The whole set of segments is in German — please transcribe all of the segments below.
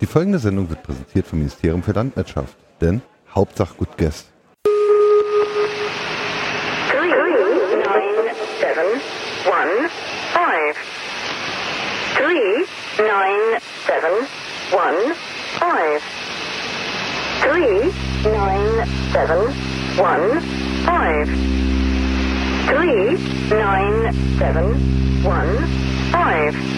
Die folgende Sendung wird präsentiert vom Ministerium für Landwirtschaft, denn Hauptsache gut guess. 39715 39715 39715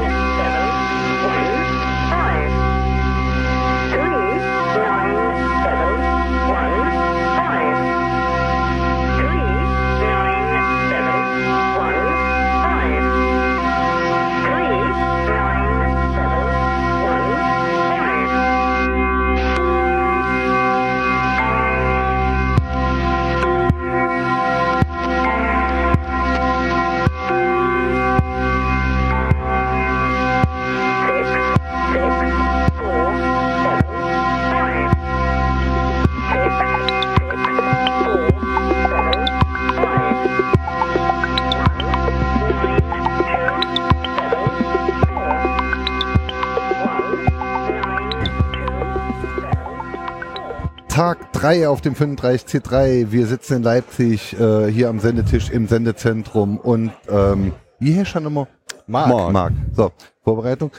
3 auf dem 35C3. Wir sitzen in Leipzig äh, hier am Sendetisch im Sendezentrum und ähm, wie hier schon immer? Marc. Marc. So, Vorbereitung.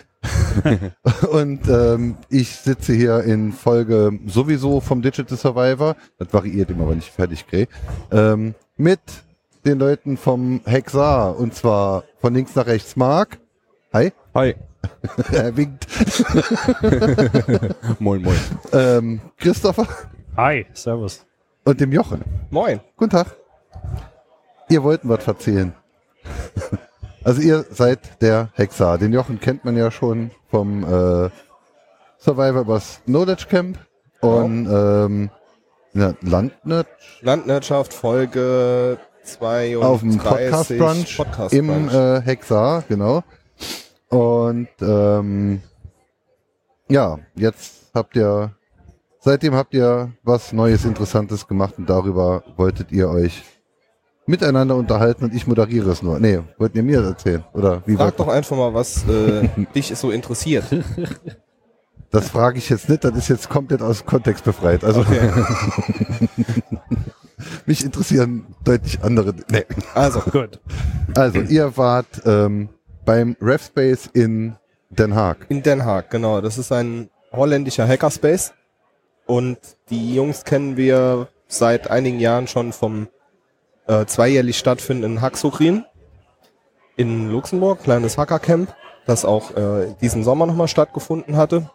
und ähm, ich sitze hier in Folge sowieso vom Digital Survivor. Das variiert immer, wenn ich fertig kriege. Ähm, mit den Leuten vom Hexar und zwar von links nach rechts Marc. Hi. Hi. er winkt. Moin, moin. Ähm, Christopher Hi, servus. und dem Jochen. Moin. Guten Tag. Ihr wollten was erzählen. Also ihr seid der Hexer. Den Jochen kennt man ja schon vom äh, Survivor übers Knowledge Camp und ähm, ja, Landnet Landwirtschaft Folge 32. auf dem Podcast Brunch Podcast im äh, Hexar, genau. Und ähm, ja, jetzt habt ihr seitdem habt ihr was Neues, Interessantes gemacht und darüber wolltet ihr euch miteinander unterhalten und ich moderiere es nur. Nee, wollten ihr mir erzählen? Oder wie Frag wollt doch einfach mal, was äh, dich so interessiert. Das frage ich jetzt nicht, das ist jetzt komplett aus Kontext befreit. Also mich interessieren deutlich andere. Nee. Also, Gut. Also, ihr wart ähm, beim RevSpace in Den Haag. in Den Haag, genau. Das ist ein holländischer Hackerspace. Und die Jungs kennen wir seit einigen Jahren schon vom äh, zweijährlich stattfindenden Hacksokrin in Luxemburg, kleines Hackercamp, das auch äh, diesen Sommer nochmal stattgefunden hatte.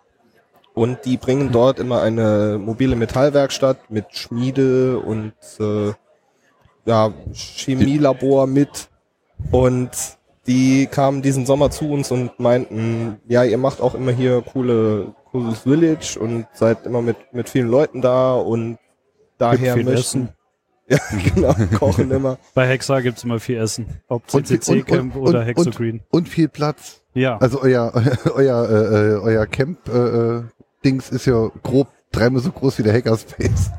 Und die bringen dort immer eine mobile Metallwerkstatt mit Schmiede und äh, ja, Chemielabor mit. Und die kamen diesen Sommer zu uns und meinten, ja, ihr macht auch immer hier coole, cooles Village und seid immer mit, mit vielen Leuten da und daher möchten. Essen. Ja, genau, kochen immer. Bei Hexa gibt's immer viel Essen. Ob Und viel- CCC Camp und- oder Hexogreen. Und, und viel Platz. Ja. Also euer, euer, äh, äh, euer Camp-Dings ist ja grob dreimal so groß wie der Hackerspace.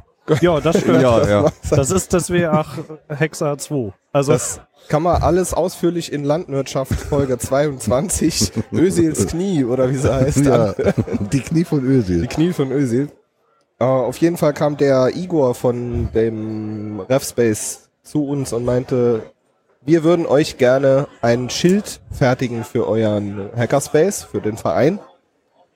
ja, das stimmt. Ja, ja. Das ist das W8 Hexa 2. Also Das kann man alles ausführlich in Landwirtschaft Folge 22, Ösils Knie oder wie sie heißt. Ja, die Knie von Die Ösil. Knie von Özil. Äh, auf jeden Fall kam der Igor von dem RevSpace zu uns und meinte, wir würden euch gerne ein Schild fertigen für euren Hackerspace, für den Verein.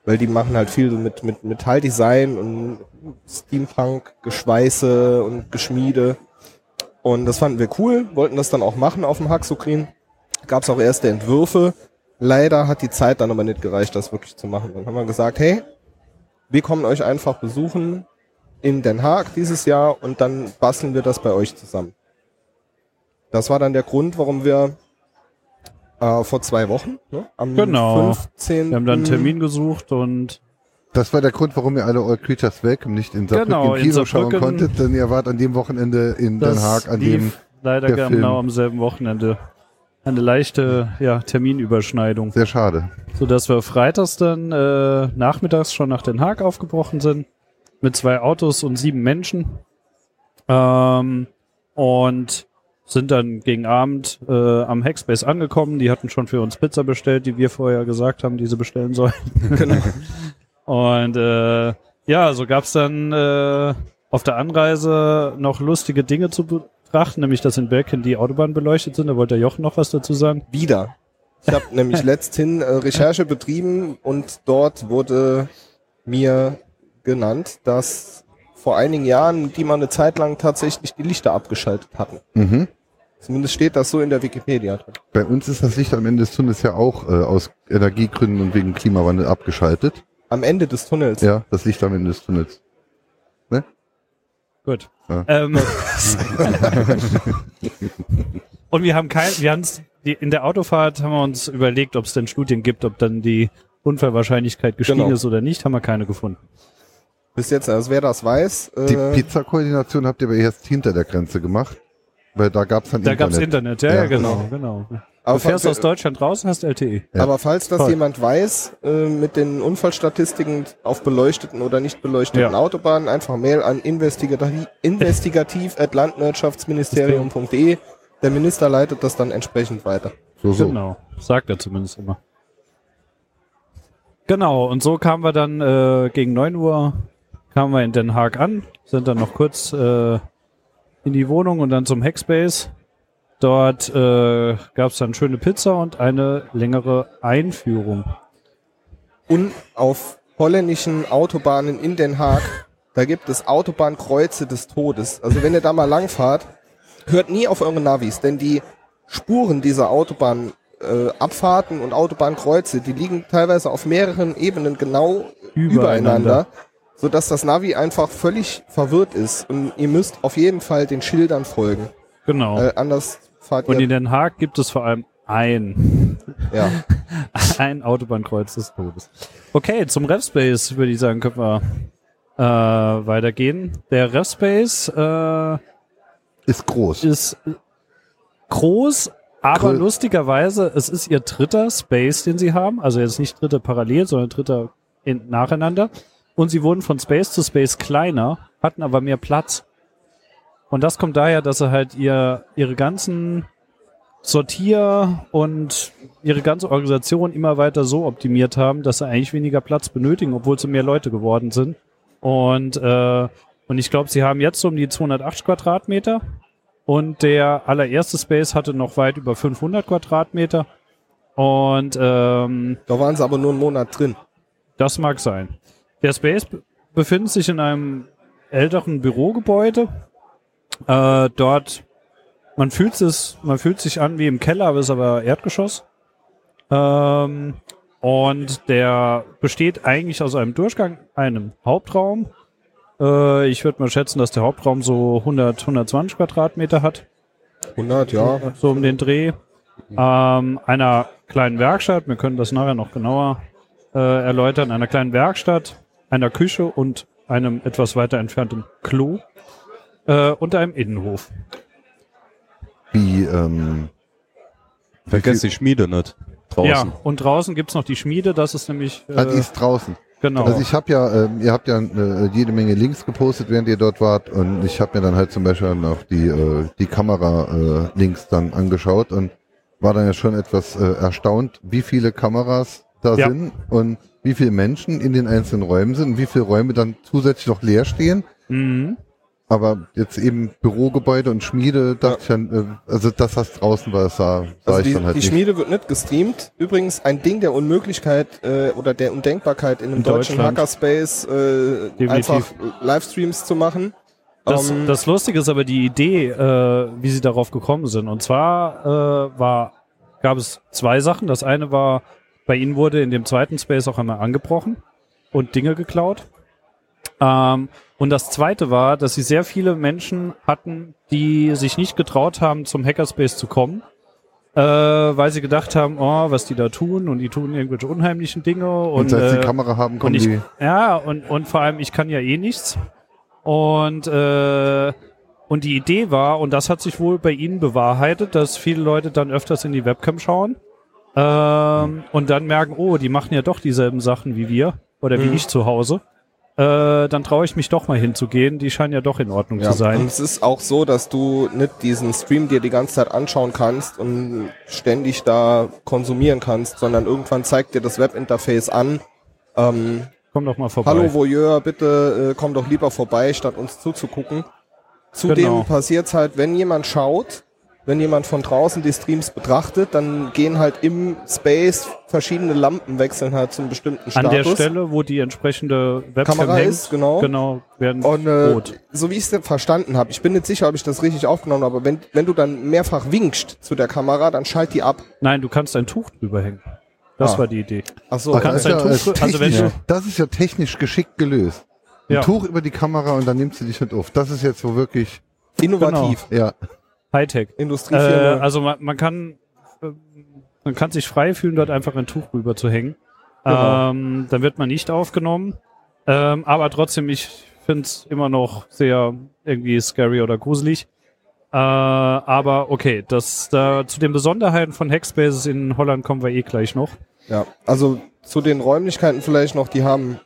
Weil die machen halt viel mit, mit Metalldesign und Steampunk, Geschweiße und Geschmiede. Und das fanden wir cool, wollten das dann auch machen auf dem Hacksokrin. Gab es auch erste Entwürfe. Leider hat die Zeit dann aber nicht gereicht, das wirklich zu machen. Dann haben wir gesagt, hey, wir kommen euch einfach besuchen in Den Haag dieses Jahr und dann basteln wir das bei euch zusammen. Das war dann der Grund, warum wir äh, vor zwei Wochen, ne, am Genau. 15. wir haben dann einen Termin gesucht und Das war der Grund, warum ihr alle All Creatures Welcome nicht in Saarbrücken Genau, im in Kino schauen Saarbrücken. konntet, denn ihr wart an dem Wochenende in Den Haag, an lief dem leider der genau Film- am selben Wochenende. eine leichte ja, Terminüberschneidung, Sehr schade. sodass wir freitags dann äh, nachmittags schon nach Den Haag aufgebrochen sind mit zwei Autos und sieben Menschen ähm, und sind dann gegen Abend äh, am Hackspace angekommen. Die hatten schon für uns Pizza bestellt, die wir vorher gesagt haben, die sie bestellen sollen. Genau. Und äh, ja, so gab's dann äh, auf der Anreise noch lustige Dinge zu betrachten, nämlich dass in Belgien die Autobahnen beleuchtet sind. Da wollte der Jochen noch was dazu sagen. Wieder. Ich habe nämlich letzthin äh, Recherche betrieben und dort wurde mir genannt, dass vor einigen Jahren die mal eine Zeit lang tatsächlich die Lichter abgeschaltet hatten. Mhm. Zumindest steht das so in der Wikipedia drin. Bei uns ist das Licht am Ende des Tunnels ja auch äh, aus Energiegründen und wegen Klimawandel abgeschaltet. Am Ende des Tunnels. Ja, das Licht am Ende des Tunnels. Gut. Ja. Ähm, und wir haben kein, wir haben's, die, in der Autofahrt haben wir uns überlegt, ob es denn Studien gibt, ob dann die Unfallwahrscheinlichkeit gestiegen Genau. ist oder nicht, haben wir keine gefunden. Bis jetzt, also wer das weiß, Die äh, Pizza-Koordination habt ihr aber erst hinter der Grenze gemacht. Weil da gab's dann Da Internet. gab's Internet, ja, Ja, ja, genau, genau. Aber, Du fährst aus falls, Deutschland raus und hast LTE. Ja. aber falls das Toll. jemand weiß, äh, mit den Unfallstatistiken auf beleuchteten oder nicht beleuchteten Ja. Autobahnen, einfach Mail an investigativ, investigativ at landwirtschaftsministerium.de. Der Minister leitet das dann entsprechend weiter. So, so. Genau, sagt er zumindest immer. Genau, und so kamen wir dann äh, gegen 9 Uhr, kamen wir in Den Haag an, sind dann noch kurz äh, in die Wohnung und dann zum Hackspace. Dort äh, gab es dann schöne Pizza und eine längere Einführung. Und auf holländischen Autobahnen in Den Haag, da gibt es Autobahnkreuze des Todes. Also wenn ihr da mal langfahrt, hört nie auf eure Navis, denn die Spuren dieser Autobahnabfahrten äh, und Autobahnkreuze, die liegen teilweise auf mehreren Ebenen genau Übereinander. übereinander, sodass das Navi einfach völlig verwirrt ist. Und ihr müsst auf jeden Fall den Schildern folgen. Genau. Äh, anders fahrt und ihr. in Den Haag gibt es vor allem ein, ja. ein Autobahnkreuz des Todes. Okay, zum RevSpace würde ich sagen, können wir äh, weitergehen. Der RevSpace äh, Ist groß. ist groß, aber Grö- lustigerweise, es ist ihr dritter Space, den sie haben. Also jetzt nicht dritter parallel, sondern dritter in, nacheinander. Und sie wurden von Space zu Space kleiner, hatten aber mehr Platz. Und das kommt daher, dass sie halt ihr, ihre ganzen Sortier und ihre ganze Organisation immer weiter so optimiert haben, dass sie eigentlich weniger Platz benötigen, obwohl sie mehr Leute geworden sind. Und, äh, und ich glaube, sie haben jetzt so um die 280 Quadratmeter. Und der allererste Space hatte noch weit über 500 Quadratmeter. Und ähm, Da waren sie aber nur einen Monat drin. das mag sein. Der Space be- befindet sich in einem älteren Bürogebäude. Äh, dort, man fühlt es, man fühlt sich an wie im Keller, aber ist aber Erdgeschoss. Ähm, und der besteht eigentlich aus einem Durchgang, einem Hauptraum. Äh, ich würde mal schätzen, dass der Hauptraum so 100, 120 Quadratmeter hat 100, ja. so um den Dreh. Ähm, einer kleinen Werkstatt, wir können das nachher noch genauer äh, erläutern, einer kleinen Werkstatt, einer Küche und einem etwas weiter entfernten Klo äh, und einem Innenhof. Wie, ähm, Vergesst die Schmiede nicht. Draußen. Ja, und draußen gibt's noch die Schmiede, das ist nämlich äh, ah, die ist draußen. genau. Also ich habe ja, ähm, ihr habt ja äh, jede Menge Links gepostet, während ihr dort wart und ich habe mir dann halt zum Beispiel noch die, äh, die Kamera-Links dann angeschaut und war dann ja schon etwas äh, erstaunt, wie viele Kameras da Ja. sind und wie viele Menschen in den einzelnen Räumen sind und wie viele Räume dann zusätzlich noch leer stehen. mhm. Aber jetzt eben Bürogebäude und Schmiede, dachte ich dann, äh, also das, was draußen war, das sah, sah Also ich die, dann halt die nicht. Schmiede wird nicht gestreamt. Übrigens ein Ding der Unmöglichkeit äh, oder der Undenkbarkeit in einem In deutschen. Hackerspace äh, einfach Livestreams zu machen. Das, Ähm, das Lustige ist aber die Idee, äh, wie sie darauf gekommen sind. Und zwar äh, war, gab es zwei Sachen. Das eine war, bei ihnen wurde in dem zweiten Space auch einmal angebrochen und Dinge geklaut. Ähm, und das zweite war, dass sie sehr viele Menschen hatten, die sich nicht getraut haben, zum Hackerspace zu kommen. Äh, weil sie gedacht haben, oh, was die da tun und die tun irgendwelche unheimlichen Dinge und, und seit sie äh, die Kamera haben, und kommen ich, die. ja, und, und vor allem, ich kann ja eh nichts. Und, äh, und die Idee war, und das hat sich wohl bei Ihnen bewahrheitet, dass viele Leute dann öfters in die Webcam schauen ähm, und dann merken, oh, die machen ja doch dieselben Sachen wie wir oder wie Mhm. ich zu Hause. Äh, dann traue ich mich doch mal hinzugehen. Die scheinen ja doch in Ordnung Ja, zu sein. Und es ist auch so, dass du nicht diesen Stream dir die ganze Zeit anschauen kannst und ständig da konsumieren kannst, sondern irgendwann zeigt dir das Webinterface an, ähm, Komm doch mal vorbei. hallo Voyeur, bitte äh, komm doch lieber vorbei, statt uns zuzugucken. Zudem Genau. passiert's halt, wenn jemand schaut, wenn jemand von draußen die Streams betrachtet, dann gehen halt im Space verschiedene Lampen wechseln halt zum bestimmten An Status. der Stelle, wo die entsprechende Webcam Kamera hängt, ist, genau. genau werden Und äh, rot. so wie ich es verstanden habe, ich bin nicht sicher, ob ich das richtig aufgenommen habe, aber wenn, wenn du dann mehrfach winkst zu der Kamera, dann schalt die ab. Nein, du kannst ein Tuch drüber hängen. Das Ah. war die Idee. Ach so, Ach, kannst ist ja, Tuch- äh, also wenn technisch, du- das ist ja technisch geschickt gelöst. Ein Ja. Tuch über die Kamera und dann nimmst du dich mit auf. Das ist jetzt so wirklich, innovativ. ja. Hightech. Industrie Äh, 4.0. also man, man kann äh, man kann sich frei fühlen, dort einfach ein Tuch rüber zu hängen. Genau. Ähm, dann wird man nicht aufgenommen. Ähm, aber trotzdem, ich finde es immer noch sehr irgendwie scary oder gruselig. Äh, aber okay, das da zu den Besonderheiten von Hackspaces in Holland kommen wir eh gleich noch. Ja, also zu den Räumlichkeiten vielleicht noch, die haben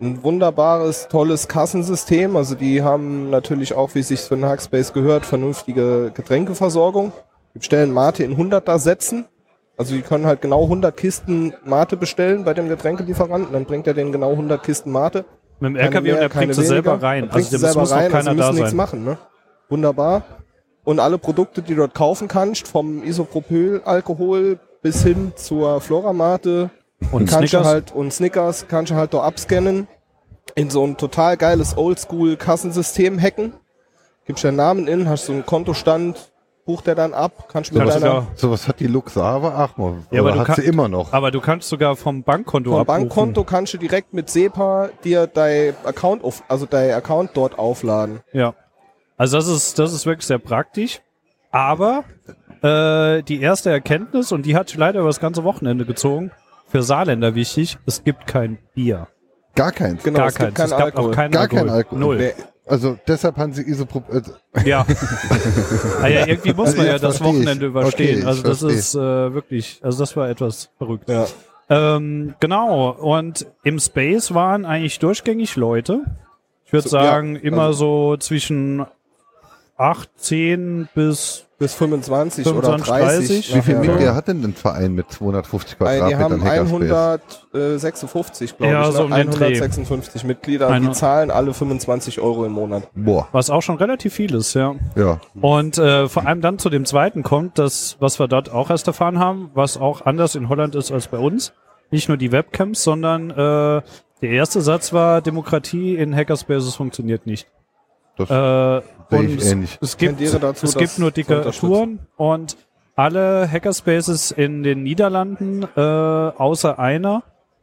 ein wunderbares, tolles Kassensystem. Also die haben natürlich auch, wie es sich für einen Hackspace gehört, vernünftige Getränkeversorgung. Die bestellen Mate in 100er Sätzen. Also die können halt genau 100 Kisten Mate bestellen bei dem Getränkelieferanten. Dann bringt er denen genau 100 Kisten Mate. Mit dem Keine LKW mehr, und keine bringt sie selber rein. Dann Also sie da selber muss rein, keiner also da müssen nichts sein. machen. Ne? Wunderbar. Und alle Produkte, die du dort kaufen kannst, vom Isopropylalkohol bis hin zur Floramate, Und kannst du Snickers. halt und Snickers kannst du halt da abscannen, in so ein total geiles Oldschool-Kassensystem hacken. Gibst deinen Namen in, hast so einen Kontostand, bucht er dann ab, kannst mit Kannst du deiner Sowas hat die Luxava auch mal. Ja, aber du hat kann- sie immer noch. Aber du kannst sogar vom Bankkonto vom abrufen. Bankkonto kannst du direkt mit SEPA dir dein Account auf, also dein Account dort aufladen. Ja. Also das ist, das ist wirklich sehr praktisch. Aber äh, die erste Erkenntnis, und die hat sich leider über das ganze Wochenende gezogen, für Saarländer wichtig, es gibt kein Bier. Gar keins. Genau, Gar es keins. gibt keinen es gab Alkohol. auch keinen Gar Alkohol. kein Alkohol. Null. Nee. Also deshalb haben sie Isopro... Äh, Ja. ah, ja. Irgendwie muss Also man ja, ja das versteh ich. Wochenende überstehen. Okay, also das versteh. ist äh, wirklich, also das war etwas verrückt. Ja. Ähm, genau. Und im Space waren eigentlich durchgängig Leute. Ich würde So, ja, sagen, immer also- so zwischen 8, 10 bis Bis 25, 25, oder 30. wie viel nachher. Mitglieder hat denn ein Verein mit 250 Äh, Die Quadratmetern haben Hackerspace? 156, glaube Ja, ich. so ne? um den Dreh. 156 Mitglieder. Die Eine- zahlen alle 25 Euro im Monat. Boah, was auch schon relativ viel ist, ja. ja. Und äh, vor allem dann zu dem zweiten kommt, das, was wir dort auch erst erfahren haben, was auch anders in Holland ist als bei uns. Nicht nur die Webcams, sondern äh, der erste Satz war, Demokratie in Hackerspaces funktioniert nicht. Das Äh, sehe und ähnlich. es gibt, dazu, es gibt nur unterstützen. Diktaturen und alle Hackerspaces in den Niederlanden, äh, außer einer,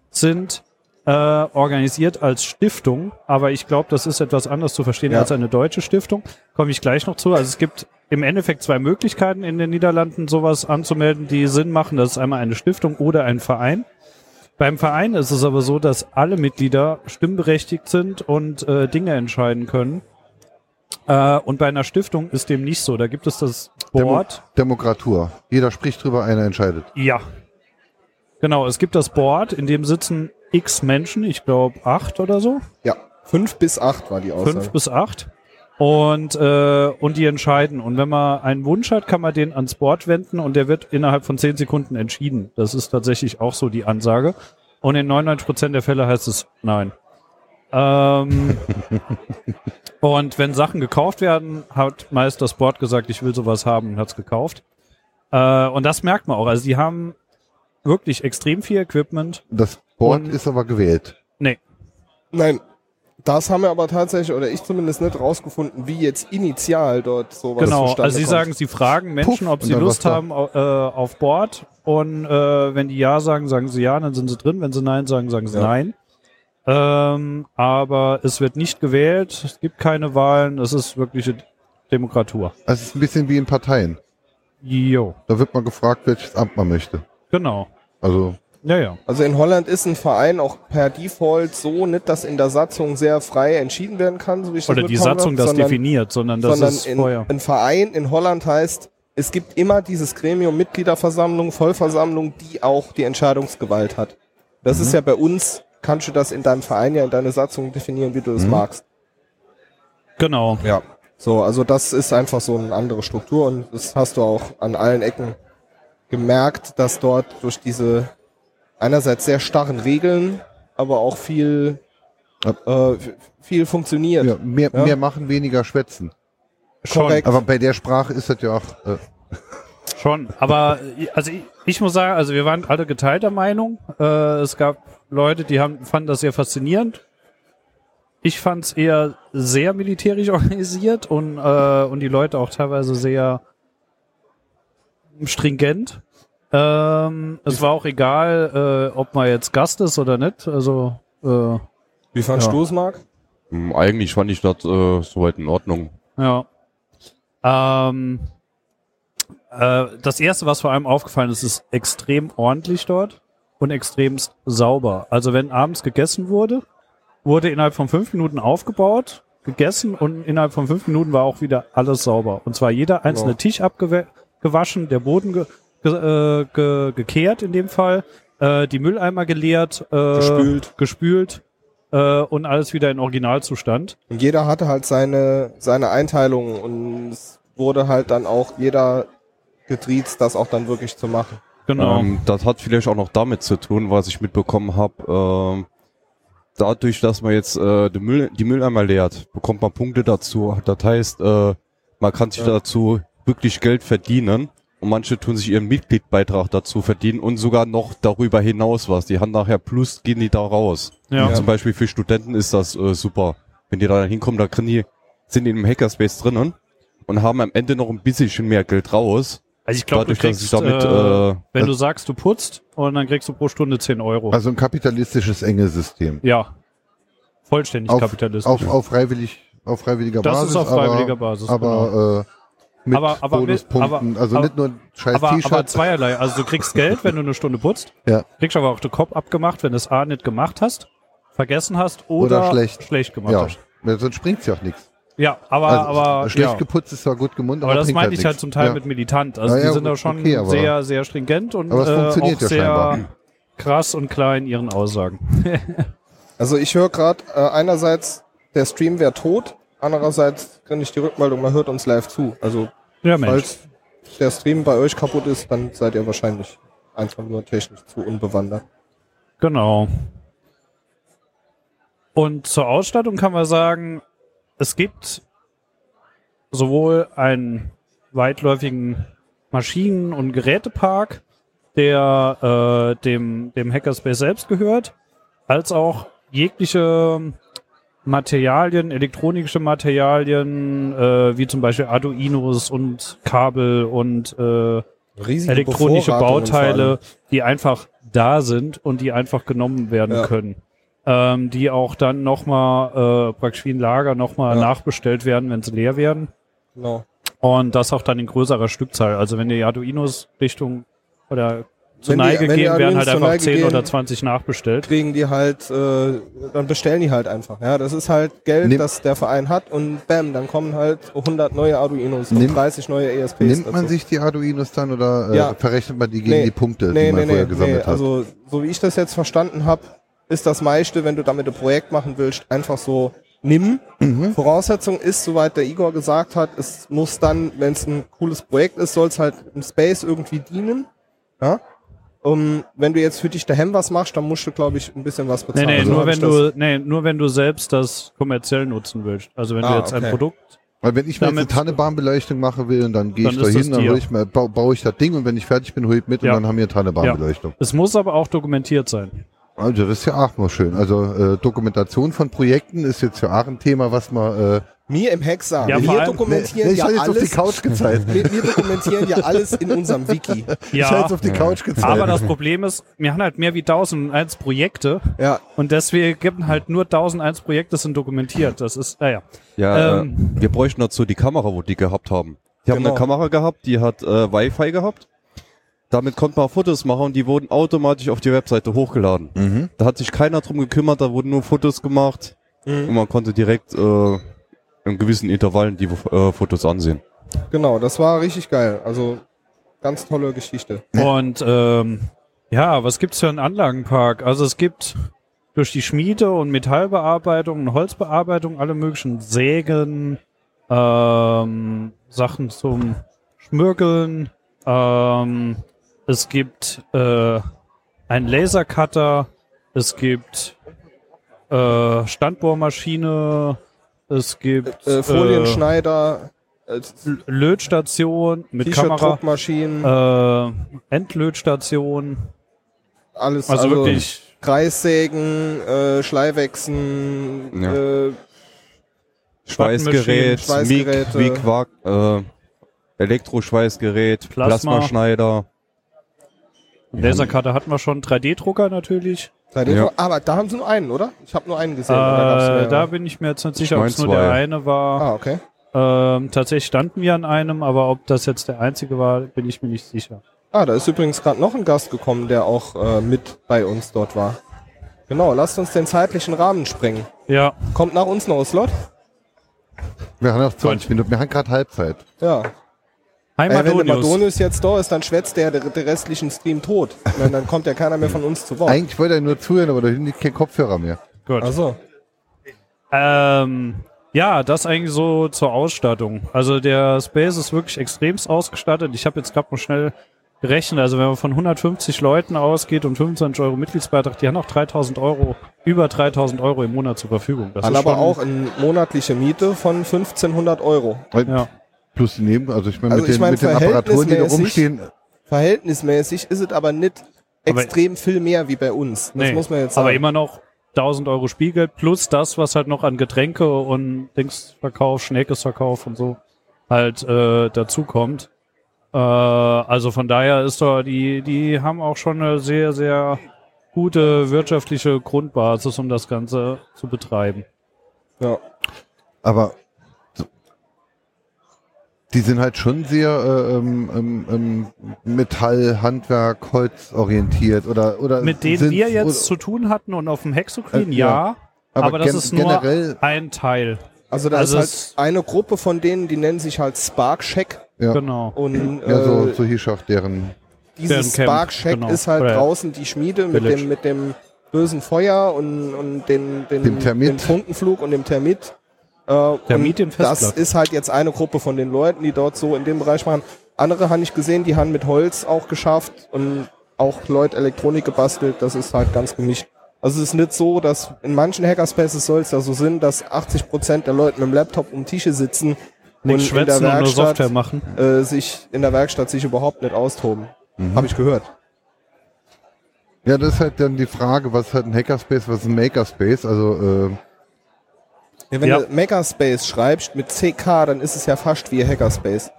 sind äh, organisiert als Stiftung. Aber ich glaube, das ist etwas anders zu verstehen Ja. als eine deutsche Stiftung. Komme ich gleich noch zu. Also es gibt im Endeffekt zwei Möglichkeiten in den Niederlanden, sowas anzumelden, die Sinn machen. Das ist einmal eine Stiftung oder ein Verein. Beim Verein ist es aber so, dass alle Mitglieder stimmberechtigt sind und äh, Dinge entscheiden können. Äh, und bei einer Stiftung ist dem nicht so. Da gibt es das Demo Board. Demokratur. Jeder spricht drüber, einer entscheidet. Ja. Genau, es gibt das Board, in dem sitzen x Menschen, ich glaube acht oder so. Ja, fünf bis acht war die Aussage. Fünf bis acht. Und, äh, und die entscheiden. Und wenn man einen Wunsch hat, kann man den ans Board wenden und der wird innerhalb von zehn Sekunden entschieden. Das ist tatsächlich auch so die Ansage. Und in 99 Prozent der Fälle heißt es nein. Ähm, und wenn Sachen gekauft werden, hat meist das Board gesagt, ich will sowas haben und hat's gekauft. Äh, und das merkt man auch. Also die haben wirklich extrem viel Equipment. Das Board Und- ist aber gewählt. Nee, Nein, das haben wir aber tatsächlich, oder ich zumindest nicht rausgefunden, wie jetzt initial dort sowas Genau, also sie kommt. sagen, sie fragen Menschen, Puff, ob sie Lust haben au- äh, auf Bord und äh, wenn die ja sagen, sagen sie ja, dann sind sie drin. Wenn sie nein sagen, sagen sie Ja. nein. Ähm, aber es wird nicht gewählt, es gibt keine Wahlen, es ist wirkliche Demokratur. Also es ist ein bisschen wie in Parteien. Jo, Da wird man gefragt, welches Amt man möchte. genau. Also Ja, ja. Also in Holland ist ein Verein auch per Default so nicht, dass in der Satzung sehr frei entschieden werden kann, so wie ich das Oder die Satzung das sondern, definiert, sondern das sondern ist in, vorher. ein Verein in Holland heißt, es gibt immer dieses Gremium Mitgliederversammlung, Vollversammlung, die auch die Entscheidungsgewalt hat. Das Mhm. ist ja bei uns, kannst du das in deinem Verein ja in deine Satzung definieren, wie du das Mhm. magst. Genau. Ja. So, also das ist einfach so eine andere Struktur und das hast du auch an allen Ecken gemerkt, dass dort durch diese einerseits sehr starren Regeln, aber auch viel, äh, viel funktioniert. Ja, mehr, Ja. mehr machen, weniger schwätzen. Korrekt. Aber bei der Sprache ist das ja auch. Äh, Schon, aber also ich, ich muss sagen, also wir waren alle geteilter Meinung. Äh, es gab Leute, die haben, fanden das sehr faszinierend. Ich fand es eher sehr militärisch organisiert und, äh, und die Leute auch teilweise sehr stringent. Ähm, es war auch egal, äh, ob man jetzt Gast ist oder nicht. Also äh, Wie fandst Ja. du es, Marc? Hm, Eigentlich fand ich das äh, soweit in Ordnung. Ja. Ähm, äh, das erste, was vor allem aufgefallen ist, ist extrem ordentlich dort und extremst sauber. Also wenn abends gegessen wurde, wurde innerhalb von fünf Minuten aufgebaut, gegessen und innerhalb von fünf Minuten war auch wieder alles sauber. Und zwar jeder einzelne Genau. Tisch abgewaschen, der Boden ge ge äh, ge gekehrt in dem Fall, äh, die Mülleimer geleert, äh, Gespült. gespült äh, und alles wieder in Originalzustand. Und jeder hatte halt seine, seine Einteilung und es wurde halt dann auch jeder getriezt, das auch dann wirklich zu machen. Genau. Ähm, das hat vielleicht auch noch damit zu tun, was ich mitbekommen habe. Ähm, dadurch, dass man jetzt äh, die, Müll, die Mülleimer leert, bekommt man Punkte dazu. Das heißt, äh, man kann sich Ja. dazu wirklich Geld verdienen. Und manche tun sich ihren Mitgliedbeitrag dazu verdienen und sogar noch darüber hinaus was. Die haben nachher plus, gehen die da raus. Ja. Und Zum Beispiel für Studenten ist das äh, super. Wenn die da hinkommen, da kriegen die, sind die im Hackerspace drinnen und haben am Ende noch ein bisschen mehr Geld raus. Also ich glaube, du kriegst, damit, äh, äh, wenn du sagst, du putzt und dann kriegst du pro Stunde 10 Euro. also ein kapitalistisches enge System. ja. Vollständig Auf, kapitalistisch. auf, auf, freiwillig, auf freiwilliger Das Basis. ist auf freiwilliger Basis, Aber, aber äh, mit Aber- aber Bonuspunkten. aber- also aber- nicht nur ein scheiß aber, aber T-Shirt. zweierlei. Also du kriegst Geld, wenn du eine Stunde putzt. Ja. Kriegst aber auch den Kopf abgemacht, wenn du es A nicht gemacht hast, vergessen hast oder, Oder schlecht. schlecht gemacht Ja, hast. Ja, sonst bringt's ja auch nichts. Ja, aber, Also, aber, schlecht ja. geputzt ist zwar gut gemundet, aber das bringt meine ich halt zum Teil ja. mit militant. Also Ja, die ja, sind da schon okay, aber- sehr, sehr stringent und Aber äh, auch ja sehr scheinbar. krass und klar in ihren Aussagen. Also ich höre gerade äh, einerseits, der Stream wäre tot, andererseits kann ich die Rückmeldung, man hört uns live zu. Also falls der Stream bei euch kaputt ist, dann seid ihr wahrscheinlich einfach nur technisch zu unbewandert. Genau. Und zur Ausstattung kann man sagen, es gibt sowohl einen weitläufigen Maschinen- und Gerätepark, der äh, dem, dem Hackerspace selbst gehört, als auch jegliche Materialien, elektronische Materialien, äh, wie zum Beispiel Arduinos und Kabel und äh, elektronische. Bauteile, die einfach da sind und die einfach genommen werden Ja. können. Ähm, die auch dann nochmal äh, praktisch wie ein Lager nochmal Ja. nachbestellt werden, wenn sie leer werden. Genau. Und das auch dann in größerer Stückzahl. Also wenn die Arduinos Richtung oder zur Wenn Neige die gehen, werden halt einfach Neige 10 gehen, oder 20 nachbestellt. Kriegen die halt, äh, dann bestellen die halt einfach. Ja, das ist halt Geld, Nimm- das der Verein hat und bam, dann kommen halt 100 neue Arduinos und Nimm- 30 neue ESPs Nimmt man dazu. sich die Arduinos dann oder äh, Ja. verrechnet man die gegen Nee. die Punkte, Nee, die man nee, vorher nee, gesammelt nee. hat? Also, so wie ich das jetzt verstanden habe, ist das meiste, wenn du damit ein Projekt machen willst, einfach so nimm. Mhm. Voraussetzung ist, soweit der Igor gesagt hat, es muss dann, wenn es ein cooles Projekt ist, soll es halt im Space irgendwie dienen. Ja? Um, wenn du jetzt für dich daheim was machst, dann musst du, glaube ich, ein bisschen was Nee, bezahlen. nee, So nur wenn du, nee, nur wenn du selbst das kommerziell nutzen willst. Also wenn du Ah, jetzt ein okay. Produkt Weil wenn ich mir jetzt eine Damit- Tannebahnbeleuchtung machen will und dann gehe ich da hin, dann ich mir, bau, baue ich das Ding und wenn ich fertig bin, hole ich mit Ja. und dann haben wir Tannebahnbeleuchtung. Es muss aber auch dokumentiert sein. Also das ist ja auch mal schön. Also äh, Dokumentation von Projekten ist jetzt ja auch ein Thema, was man... Äh, Mir im Hexer. Ja, vor wir dokumentieren ich ja habe jetzt auf die alles. Couch gezeigt. Wir, wir dokumentieren ja alles in unserem Wiki. Ich habe Ja, jetzt auf die Couch gezeigt. aber das Problem ist, wir haben halt mehr wie 1001 Projekte Ja, und deswegen gibt halt nur 1001 Projekte sind dokumentiert. Das ist, naja. Ja, Ähm. äh, wir bräuchten dazu die Kamera, wo die gehabt haben. Die haben Genau. eine Kamera gehabt, die hat äh, Wi-Fi gehabt. Damit konnte man Fotos machen und die wurden automatisch auf die Webseite hochgeladen. Mhm. Da hat sich keiner drum gekümmert, da wurden nur Fotos gemacht und man konnte direkt äh, in gewissen Intervallen die äh, Fotos ansehen. Genau, das war richtig geil. Also ganz tolle Geschichte. Und ähm, ja, was gibt's für einen Anlagenpark? Also es gibt durch die Schmiede und Metallbearbeitung und Holzbearbeitung alle möglichen Sägen, ähm, Sachen zum Schmürgeln. Ähm, es gibt äh, einen Lasercutter. Es gibt äh, Standbohrmaschine. Es gibt Äh, Folienschneider, äh, äh, Lötstation mit Kamera. Äh, Endlötstation. alles. Also, wirklich Kreissägen, äh, Schleiwechsen, Ja. äh, Schweißgerät, Schweißgeräte. Mic, Mic äh, Elektroschweißgerät, Plasma. Plasmaschneider. Lasercutter hatten wir schon. 3D-Drucker natürlich. seitdem Ja. so- aber da haben sie nur einen, oder? Ich habe nur einen gesehen. Äh, da bin ich mir jetzt nicht sicher, ob es nur der eine war. ah, okay. Ähm, tatsächlich standen wir an einem, aber ob das jetzt der einzige war, bin ich mir nicht sicher. Ah, da ist übrigens gerade noch ein Gast gekommen, der auch äh, mit bei uns dort war. Genau, lasst uns den zeitlichen Rahmen sprengen. Ja, Kommt nach uns noch Slot? Wir haben noch 20 Minuten, wir haben gerade Halbzeit. Ja. Hi Weil wenn der Madonius. Jetzt da ist, dann schwätzt der, der, der restlichen Stream tot. Und dann kommt ja keiner mehr von uns zu Wort. Eigentlich wollte er nur zuhören, aber da sind kein Kopfhörer mehr. Gut. Also, Ähm, ja, das eigentlich so zur Ausstattung. Also der Space ist wirklich extremst ausgestattet. Ich habe jetzt gerade mal schnell gerechnet. Also wenn man von 150 Leuten ausgeht und 25 Euro Mitgliedsbeitrag, die haben noch 3000 Euro, über 3000 Euro im Monat zur Verfügung. Das hat ist aber schon- auch eine monatliche Miete von 1500 Euro. Ja. Plus die Neben, also ich meine, Also mit, ich den, meine, mit den Apparaturen, die da verhältnismäßig- rumstehen, Verhältnismäßig ist es aber nicht Aber- extrem viel mehr wie bei uns. Das Nee, muss man jetzt sagen. Aber immer noch 1000 Euro Spielgeld plus das, was halt noch an Getränke und Dingsverkauf, Schneckesverkauf und so halt äh, dazu kommt. Äh, also von daher ist doch, die, die haben auch schon eine sehr, sehr gute wirtschaftliche Grundbasis, um das Ganze zu betreiben. ja. aber die sind halt schon sehr äh, ähm, ähm, ähm, Metall, Handwerk, Holz orientiert oder oder Mit denen wir jetzt oder, zu tun hatten und auf dem Hexocreen, Äh, ja. ja. Aber, aber das ist nur generell- ein Teil. Also da Also ist halt eine Gruppe von denen, die nennen sich halt Spark Shack. ja, Genau. Und ja so, äh, so hier schafft deren dieses Deren Spark Shack genau. ist halt Oder draußen die Schmiede mit dem, mit dem bösen Feuer und, und den, den, Dem Termit. den Funkenflug und dem Termit. Äh, und in das ist halt jetzt eine Gruppe von den Leuten, die dort so in dem Bereich machen. Andere habe ich gesehen, die haben mit Holz auch geschafft und auch Leute Elektronik gebastelt. Das ist halt ganz gemischt. Also es ist nicht so, dass in manchen Hackerspaces soll es ja so sind, dass 80% der Leute mit dem Laptop um Tische sitzen Nicht und in der schwätzen und nur Werkstatt Software machen. äh, sich in der Werkstatt sich überhaupt nicht austoben. Habe ich gehört. Ja, das ist halt dann die Frage, was ist halt ein Hackerspace, was ist ein Makerspace? Also äh, Ja, wenn Ja. du Makerspace schreibst mit CK, dann ist es ja fast wie Hackerspace.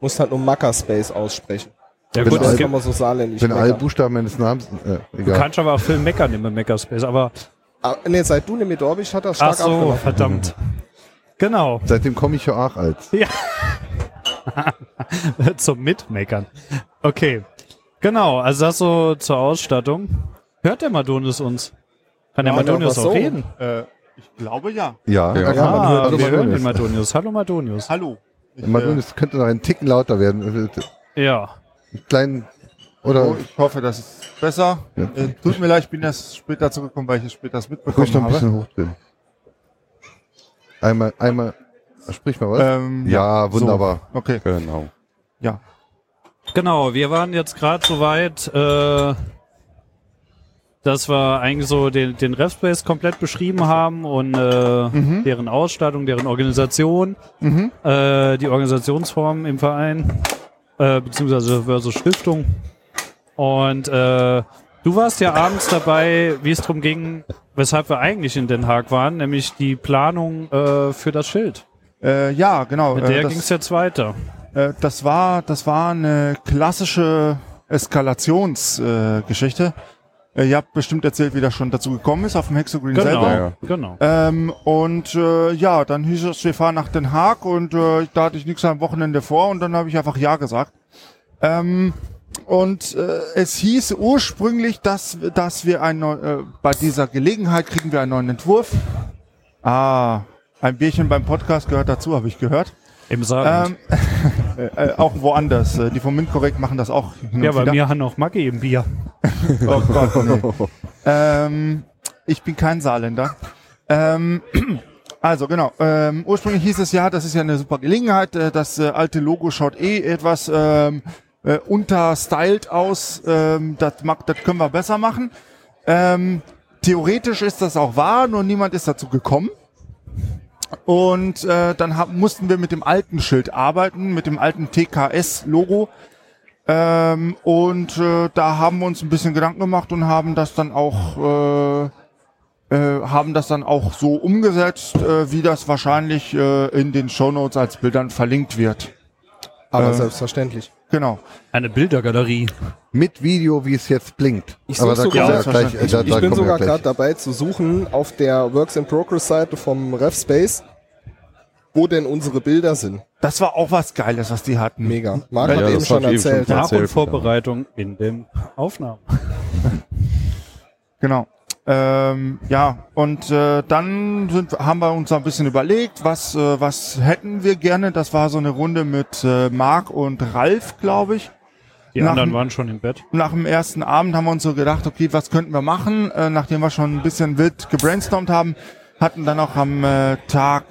Musst halt nur Makerspace aussprechen. Ja Wenn gut, du gibt, kann man so saarländisch wenn alle meckern. Buchstaben meines Namens, äh, du egal. kannst aber auch viel meckern im Makerspace, aber Ah, nee, seit du nicht mehr da bist, hat das ach stark so, abgenommen. verdammt. Genau, Seitdem komme ich ja auch als. zum Mitmeckern. Okay, genau, also das so zur Ausstattung. Hört der Madonius uns? Kann der Ja, Madonius aber auch so. reden? Äh, ich glaube ja. Ja, Ja. da kann man Ah, hören. Hallo wir hören den Madonius. Hallo Madonius. Hallo. Ich, Madonius könnte noch einen Ticken lauter werden. Ja, Einen kleinen äh, oder oh, ich hoffe, das ist besser. Ja. Äh, tut mir leid, ich bin erst später zurückgekommen, weil ich es später mitbekommen noch ein habe. bisschen hochdrehen. Einmal, einmal, sprich mal was. Ähm, ja, wunderbar. So, okay, Genau. ja. genau. Wir waren jetzt gerade so weit, äh, dass wir eigentlich so den, den RevSpace komplett beschrieben haben und äh, Mhm. deren Ausstattung, deren Organisation, Mhm. äh, die Organisationsform im Verein, äh, beziehungsweise Versus Stiftung. Und äh, du warst ja abends dabei, wie es darum ging, weshalb wir eigentlich in Den Haag waren, nämlich die Planung äh, für das Schild. Äh, ja, genau. Mit äh, der das- ging es jetzt weiter. Äh, das war, das war eine klassische Eskalationsgeschichte. Äh, Geschichte. äh, ihr habt bestimmt erzählt, wie das schon dazu gekommen ist auf dem Hexogreen Genau, selber. ja. genau. Ähm, und äh, ja, dann hieß es, wir fahren nach Den Haag und äh, da hatte ich nichts am Wochenende vor und dann habe ich einfach Ja gesagt. Ähm, und äh, es hieß ursprünglich, dass, dass wir ein äh, bei dieser Gelegenheit kriegen wir einen neuen Entwurf. Ah, ein Bierchen beim Podcast gehört dazu, habe ich gehört. Im Saarland. Ähm, äh, äh, auch woanders. Äh, Die vom Mindkorrekt machen das auch. Ja, bei wieder. mir haben auch Maggi im Bier. Oh Gott, nee. ähm, ich bin kein Saarländer. Ähm, also genau, ähm, ursprünglich hieß es ja, das ist ja eine super Gelegenheit, äh, das äh, alte Logo schaut eh etwas ähm, äh, unterstyled aus, ähm, das, mag, das können wir besser machen. Ähm, theoretisch ist das auch wahr, nur niemand ist dazu gekommen. Und äh, dann hab, mussten wir mit dem alten Schild arbeiten, mit dem alten TKS-Logo. Ähm, und äh, da haben wir uns ein bisschen Gedanken gemacht und haben das dann auch äh, äh, haben das dann auch so umgesetzt, äh, wie das wahrscheinlich äh, in den Shownotes als Bildern verlinkt wird. Aber Äh, selbstverständlich. Genau. Eine Bildergalerie. Mit Video, wie es jetzt blinkt. Ich Aber da sogar- ja gleich, Ich- da, Ich da bin sogar gerade dabei zu suchen auf der Works in Progress Seite vom RevSpace, wo denn unsere Bilder sind. Das war auch was Geiles, was die hatten. Mega. Marc Ja, hat das eben schon ich eben schon erzählt. Ja, Nach- erzählt, und Vorbereitung in den Aufnahmen. Genau. Ähm, ja, und äh, dann sind, haben wir uns ein bisschen überlegt, was, äh, was hätten wir gerne. Das war so eine Runde mit äh, Marc und Ralf, glaube ich. Die Nach anderen waren schon im Bett. nach dem ersten Abend haben wir uns so gedacht, okay, was könnten wir machen? Äh, nachdem wir schon ein bisschen wild gebrainstormt haben, hatten dann auch am äh, Tag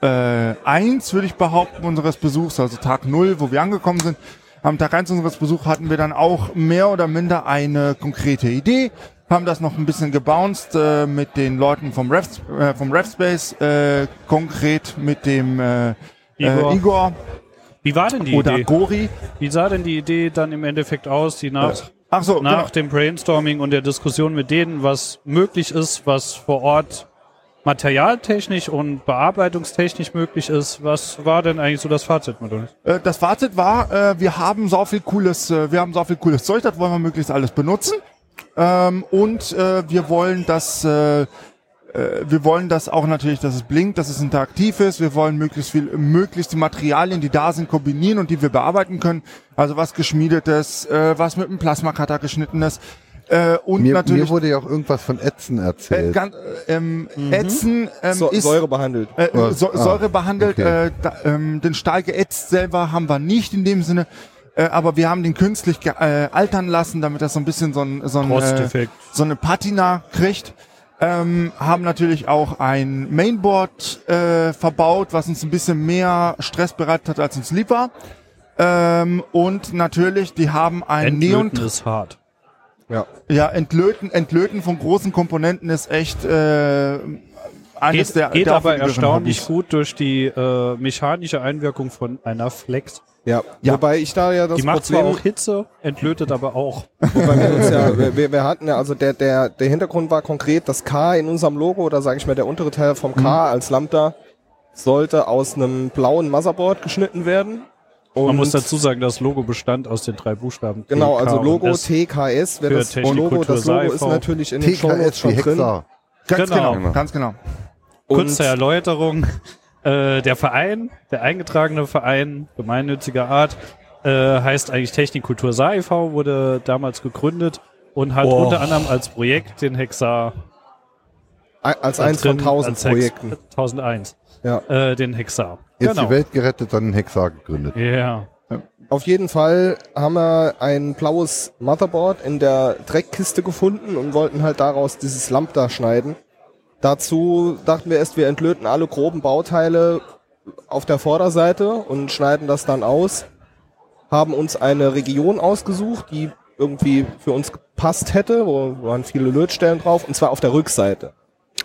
äh, eins, würde ich behaupten, unseres Besuchs, also Tag null, wo wir angekommen sind, am Tag eins unseres Besuchs hatten wir dann auch mehr oder minder eine konkrete Idee, haben das noch ein bisschen gebounced äh, mit den Leuten vom, Ref, äh, vom RefSpace, äh, konkret mit dem äh, Igor. Äh, Igor Wie war denn die oder Idee? Gori. Wie sah denn die Idee dann im Endeffekt aus, die nach, Ach so, nach genau. dem Brainstorming und der Diskussion mit denen, was möglich ist, was vor Ort materialtechnisch und bearbeitungstechnisch möglich ist, was war denn eigentlich so das Fazit mit uns? Äh, das Fazit war, äh, wir haben so viel cooles, äh, wir haben so viel cooles Zeug, das wollen wir möglichst alles benutzen. Ähm, und äh, wir wollen das, äh, äh, wir wollen das auch natürlich, dass es blinkt, dass es interaktiv ist. Wir wollen möglichst viel, möglichst die Materialien, die da sind, kombinieren und die wir bearbeiten können. Also was geschmiedetes, äh, was mit einem Plasmacutter geschnittenes. Äh, und Mir, natürlich mir wurde ja auch irgendwas von Ätzen äh, erzählt. ganz, äh, ähm, Ätzen ähm, So, ist Säure behandelt. äh, Oh, so, ah, Säure behandelt. okay. Äh, da, ähm, den Stahl geätzt selber haben wir nicht in dem Sinne. Äh, aber wir haben den künstlich äh, altern lassen, damit das so ein bisschen so, ein, so, ein, äh, so eine Patina kriegt. Ähm, haben natürlich auch ein Mainboard äh, verbaut, was uns ein bisschen mehr Stress bereitet hat, als uns lieb war. Ähm, und natürlich, die haben ein Neon... Ist hart. Ja. Ja, Entlöten, Entlöten von großen Komponenten ist echt äh, eines Geht, der geht der aber erstaunlich Hobbys. gut durch die äh, mechanische Einwirkung von einer Flex. Ja. Ja. Wobei ich da ja das Die macht zwar Problem, auch Hitze, entlötet aber auch. wobei wir uns ja, wir, wir- hatten ja, also der, der, der Hintergrund war konkret, das K in unserem Logo, oder sage ich mal der untere Teil vom Mhm. K als Lambda, sollte aus einem blauen Motherboard geschnitten werden. Und Man muss dazu sagen, das Logo bestand aus den drei Buchstaben. Genau, TK also und Logo S. TKS, wer für das Technik, Logo, Kultur, das Logo ist natürlich in den Shownotes TKS schon wie drin. Ganz Genau. genau, ganz genau. Kurze Erläuterung. Äh, der Verein, der eingetragene Verein gemeinnütziger Art, äh, heißt eigentlich Technikkultur SAIV, wurde damals gegründet und hat Oh. unter anderem als Projekt den Hexar Als eins von drin, tausend als Hex- Projekten. 1001. Ja. Äh, den Hexar. Jetzt genau. die Welt gerettet, dann ein Hexar gegründet. Ja. Auf jeden Fall haben wir ein blaues Motherboard in der Dreckkiste gefunden und wollten halt daraus dieses Lambda schneiden. Dazu dachten wir erst, wir entlöten alle groben Bauteile auf der Vorderseite und schneiden das dann aus. Haben uns eine Region ausgesucht, die irgendwie für uns gepasst hätte, wo waren viele Lötstellen drauf, und zwar auf der Rückseite.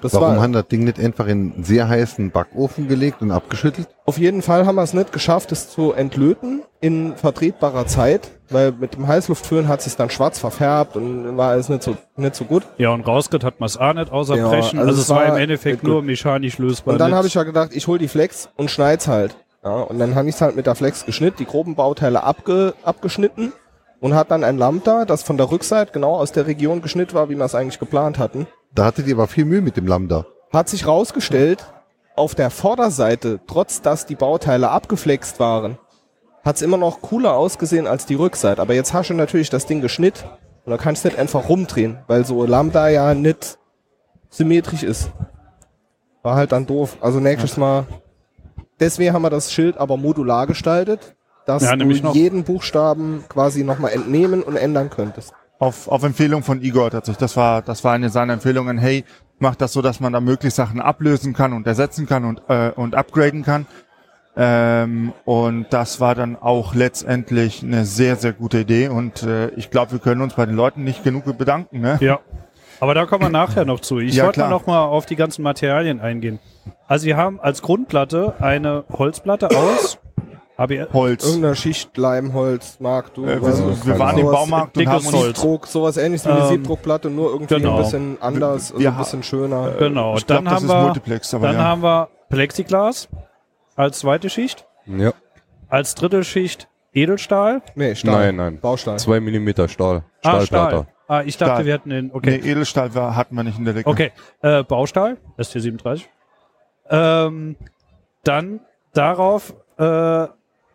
Das Warum war, haben das Ding nicht einfach in einen sehr heißen Backofen gelegt und abgeschüttelt? Auf jeden Fall haben wir es nicht geschafft, es zu entlöten in vertretbarer Zeit, weil mit dem Heißluftföhn hat es sich dann schwarz verfärbt und war alles nicht so, nicht so gut. Ja, und rausgekriegt hat man es auch nicht außer Ja, Brechen. also Also, es war war- im Endeffekt nur mechanisch lösbar. Und dann habe ich ja gedacht, ich hol die Flex und schneid's halt. Ja, und dann habe ich es halt mit der Flex geschnitten, die groben Bauteile abge, abgeschnitten und hat dann ein Lambda, das von der Rückseite genau aus der Region geschnitten war, wie wir es eigentlich geplant hatten. Da hattet ihr aber viel Mühe mit dem Lambda. Hat sich rausgestellt, auf der Vorderseite, trotz dass die Bauteile abgeflext waren, hat's immer noch cooler ausgesehen als die Rückseite. Aber jetzt hast du natürlich das Ding geschnitten und da kannst du nicht einfach rumdrehen, weil so Lambda ja nicht symmetrisch ist. War halt dann doof. Also nächstes Mal. Deswegen haben wir das Schild aber modular gestaltet, dass Ja, du jeden Buchstaben quasi nochmal entnehmen und ändern könntest. Auf, auf Empfehlung von Igor tatsächlich. Das war, das war eine seiner Empfehlungen. Hey, mach das so, dass man da möglichst Sachen ablösen kann und ersetzen kann und, äh, und upgraden kann. Ähm, und das war dann auch letztendlich eine sehr, sehr gute Idee. Und äh, ich glaube, wir können uns bei den Leuten nicht genug bedanken. Ne? Ja. Aber da kommen wir nachher noch zu. Ich Ja, wollte klar. noch mal auf die ganzen Materialien eingehen. Also wir haben als Grundplatte eine Holzplatte aus ABS. Holz. Irgendeiner Schicht, Leimholz, Mark, du. Äh, was- wir, wir waren im Baumarkt und dickes haben. Siebdruck, sowas ähnliches wie eine Ähm, Siebdruckplatte, nur irgendwie genau. ein bisschen anders, also Wir ein bisschen schöner. Genau. ich glaub, dann das haben ist wir Multiplex, aber dann ja. haben wir Plexiglas als zweite Schicht, Ja. als dritte Schicht Edelstahl. nee, Stahl. Nein, nein. Baustahl. Zwei Millimeter Stahl. Ah, Stahlplatte. Stahl. Ah, ich dachte, Stahl. wir hätten den. Okay. Nee, Edelstahl war, hatten wir nicht in der Decke. Okay, äh, Baustahl, ST37. Ähm, dann darauf äh,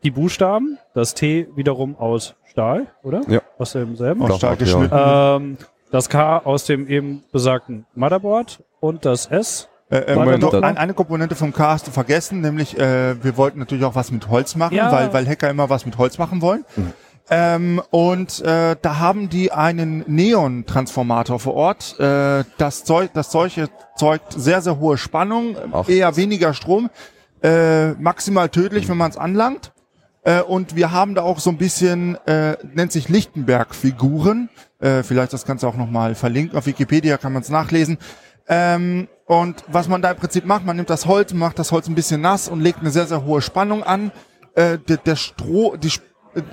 die Buchstaben, das T wiederum aus Stahl, oder? Ja. Aus demselben. Aus Stahl geschnitten. Ähm, das K aus dem eben besagten Motherboard und das S. Äh, äh, Warte noch ein, eine Komponente vom K hast du vergessen, nämlich äh, wir wollten natürlich auch was mit Holz machen, Ja. weil, weil Hacker immer was mit Holz machen wollen. Ähm, und äh, da haben die einen Neon-Transformator vor Ort. Äh, das, Zeug, das Zeug erzeugt sehr, sehr hohe Spannung, Ach. eher weniger Strom, äh, maximal tödlich, wenn man es anlangt. Äh, und wir haben da auch so ein bisschen, äh, nennt sich Lichtenberg-Figuren. Äh, vielleicht das Ganze auch nochmal verlinken. Auf Wikipedia kann man es nachlesen. Ähm, und was man da im Prinzip macht, man nimmt das Holz, macht das Holz ein bisschen nass und legt eine sehr, sehr hohe Spannung an. Äh, der, der Stroh, die,